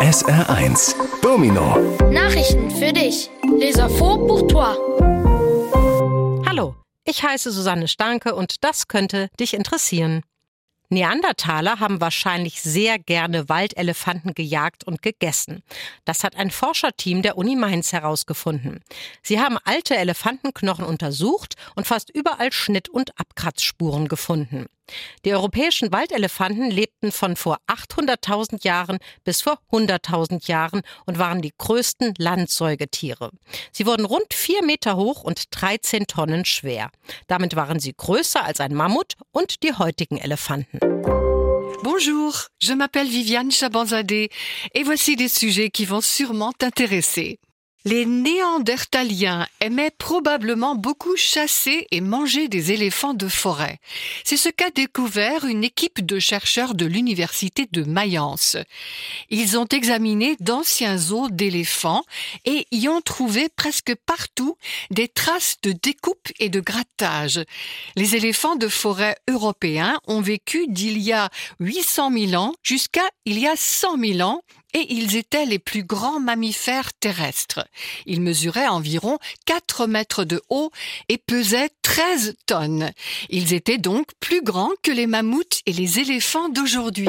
SR1 Domino Nachrichten für dich. Les infos pour toi. Hallo, ich heiße Susanne Stanke und das könnte dich interessieren. Neandertaler haben wahrscheinlich sehr gerne Waldelefanten gejagt und gegessen. Das hat ein Forscherteam der Uni Mainz herausgefunden. Sie haben alte Elefantenknochen untersucht und fast überall Schnitt- und Abkratzspuren gefunden. Die europäischen Waldelefanten lebten von vor 800.000 Jahren bis vor 100.000 Jahren und waren die größten Landsäugetiere. Sie wurden rund vier Meter hoch und 13 Tonnen schwer. Damit waren sie größer als ein Mammut und die heutigen Elefanten. Bonjour, je m'appelle Viviane Chabanzadeh et voici des sujets qui vont sûrement t'intéresser. Les Néandertaliens aimaient probablement beaucoup chasser et manger des éléphants de forêt. C'est ce qu'a découvert une équipe de chercheurs de l'université de Mayence. Ils ont examiné d'anciens os d'éléphants et y ont trouvé presque partout des traces de découpe et de grattage. Les éléphants de forêt européens ont vécu d'il y a 800 000 ans jusqu'à il y a 100 000 ans et ils étaient les plus grands mammifères terrestres. Ils mesuraient environ 4 mètres de haut et pesaient 13 tonnes. Ils étaient donc plus grands que les mammouths et les éléphants d'aujourd'hui.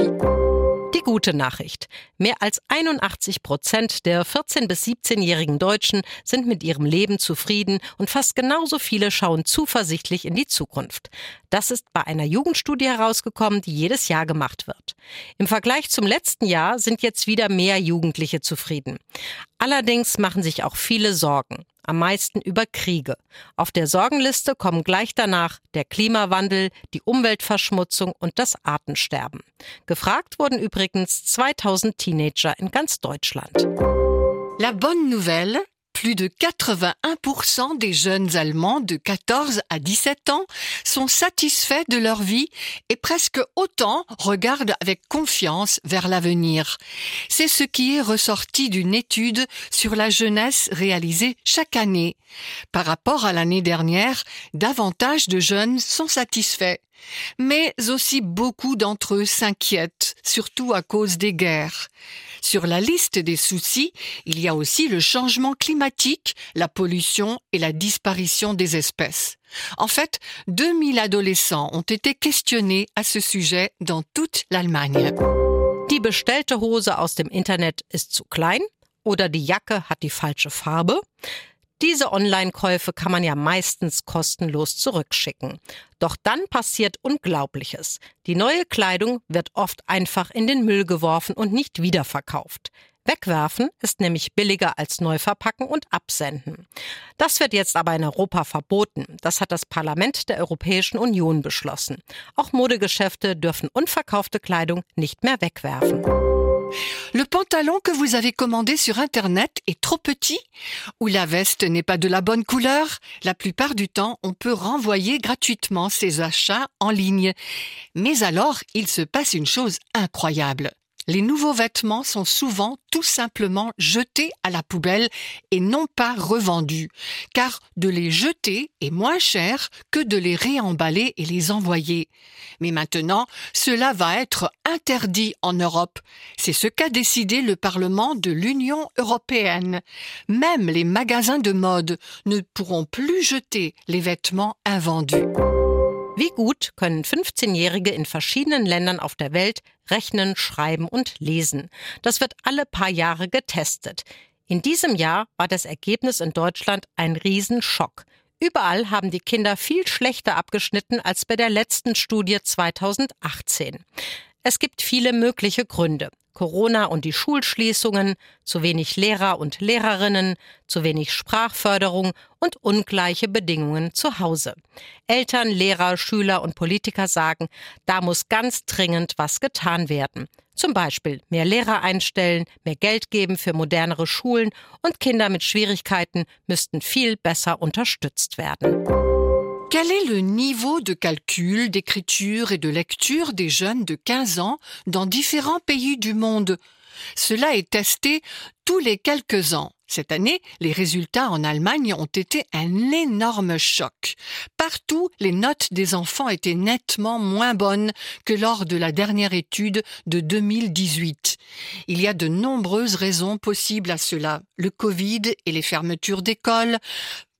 Die gute Nachricht. Mehr als 81 Prozent der 14- bis 17-jährigen Deutschen sind mit ihrem Leben zufrieden und fast genauso viele schauen zuversichtlich in die Zukunft. Das ist bei einer Jugendstudie herausgekommen, die jedes Jahr gemacht wird. Im Vergleich zum letzten Jahr sind jetzt wieder mehr Jugendliche zufrieden. Allerdings machen sich auch viele Sorgen am meisten über Kriege. Auf der Sorgenliste kommen gleich danach der Klimawandel, die Umweltverschmutzung und das Artensterben. Gefragt wurden übrigens 2000 Teenager in ganz Deutschland. La bonne nouvelle, plus de 81% des jeunes Allemands de 14 à 17 ans sont satisfaits de leur vie et presque autant regardent avec confiance vers l'avenir. C'est ce qui est ressorti d'une étude sur la jeunesse réalisée chaque année. Par rapport à l'année dernière, davantage de jeunes sont satisfaits. Mais aussi beaucoup d'entre eux s'inquiètent, surtout à cause des guerres. Sur la liste des soucis, il y a aussi le changement climatique, la pollution et la disparition des espèces. En fait, 2000 adolescents ont été questionnés à ce sujet dans toute l'Allemagne. Die bestellte Hose aus dem Internet ist zu klein oder die Jacke hat die falsche Farbe. Diese Online-Käufe kann man ja meistens kostenlos zurückschicken. Doch dann passiert Unglaubliches. Die neue Kleidung wird oft einfach in den Müll geworfen und nicht wiederverkauft. Wegwerfen ist nämlich billiger als neu verpacken und absenden. Das wird jetzt aber in Europa verboten. Das hat das Parlament der Europäischen Union beschlossen. Auch Modegeschäfte dürfen unverkaufte Kleidung nicht mehr wegwerfen. Le pantalon que vous avez commandé sur Internet est trop petit ou la veste n'est pas de la bonne couleur? La plupart du temps, on peut renvoyer gratuitement ses achats en ligne. Mais alors, il se passe une chose incroyable. Les nouveaux vêtements sont souvent tout simplement jetés à la poubelle et non pas revendus, car de les jeter est moins cher que de les réemballer et les envoyer. Mais maintenant, cela va être interdit en Europe. C'est ce qu'a décidé le Parlement de l'Union européenne. Même les magasins de mode ne pourront plus jeter les vêtements invendus. Wie gut können 15-Jährige in verschiedenen Ländern auf der Welt rechnen, schreiben und lesen? Das wird alle paar Jahre getestet. In diesem Jahr war das Ergebnis in Deutschland ein Riesenschock. Überall haben die Kinder viel schlechter abgeschnitten als bei der letzten Studie 2018. Es gibt viele mögliche Gründe. Corona und die Schulschließungen, zu wenig Lehrer und Lehrerinnen, zu wenig Sprachförderung und ungleiche Bedingungen zu Hause. Eltern, Lehrer, Schüler und Politiker sagen, da muss ganz dringend was getan werden. Zum Beispiel mehr Lehrer einstellen, mehr Geld geben für modernere Schulen und Kinder mit Schwierigkeiten müssten viel besser unterstützt werden. Quel est le niveau de calcul, d'écriture et de lecture des jeunes de 15 ans dans différents pays du monde? Cela est testé tous les quelques ans. Cette année, les résultats en Allemagne ont été un énorme choc. Partout, les notes des enfants étaient nettement moins bonnes que lors de la dernière étude de 2018. Il y a de nombreuses raisons possibles à cela. Le Covid et les fermetures d'écoles,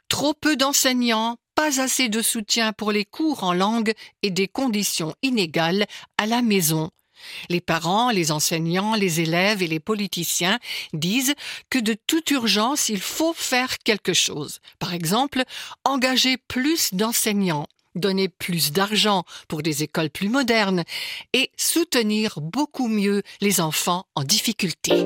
trop peu d'enseignants, pas assez de soutien pour les cours en langue et des conditions inégales à la maison. Les parents, les enseignants, les élèves et les politiciens disent que de toute urgence, il faut faire quelque chose. Par exemple, engager plus d'enseignants, donner plus d'argent pour des écoles plus modernes et soutenir beaucoup mieux les enfants en difficulté.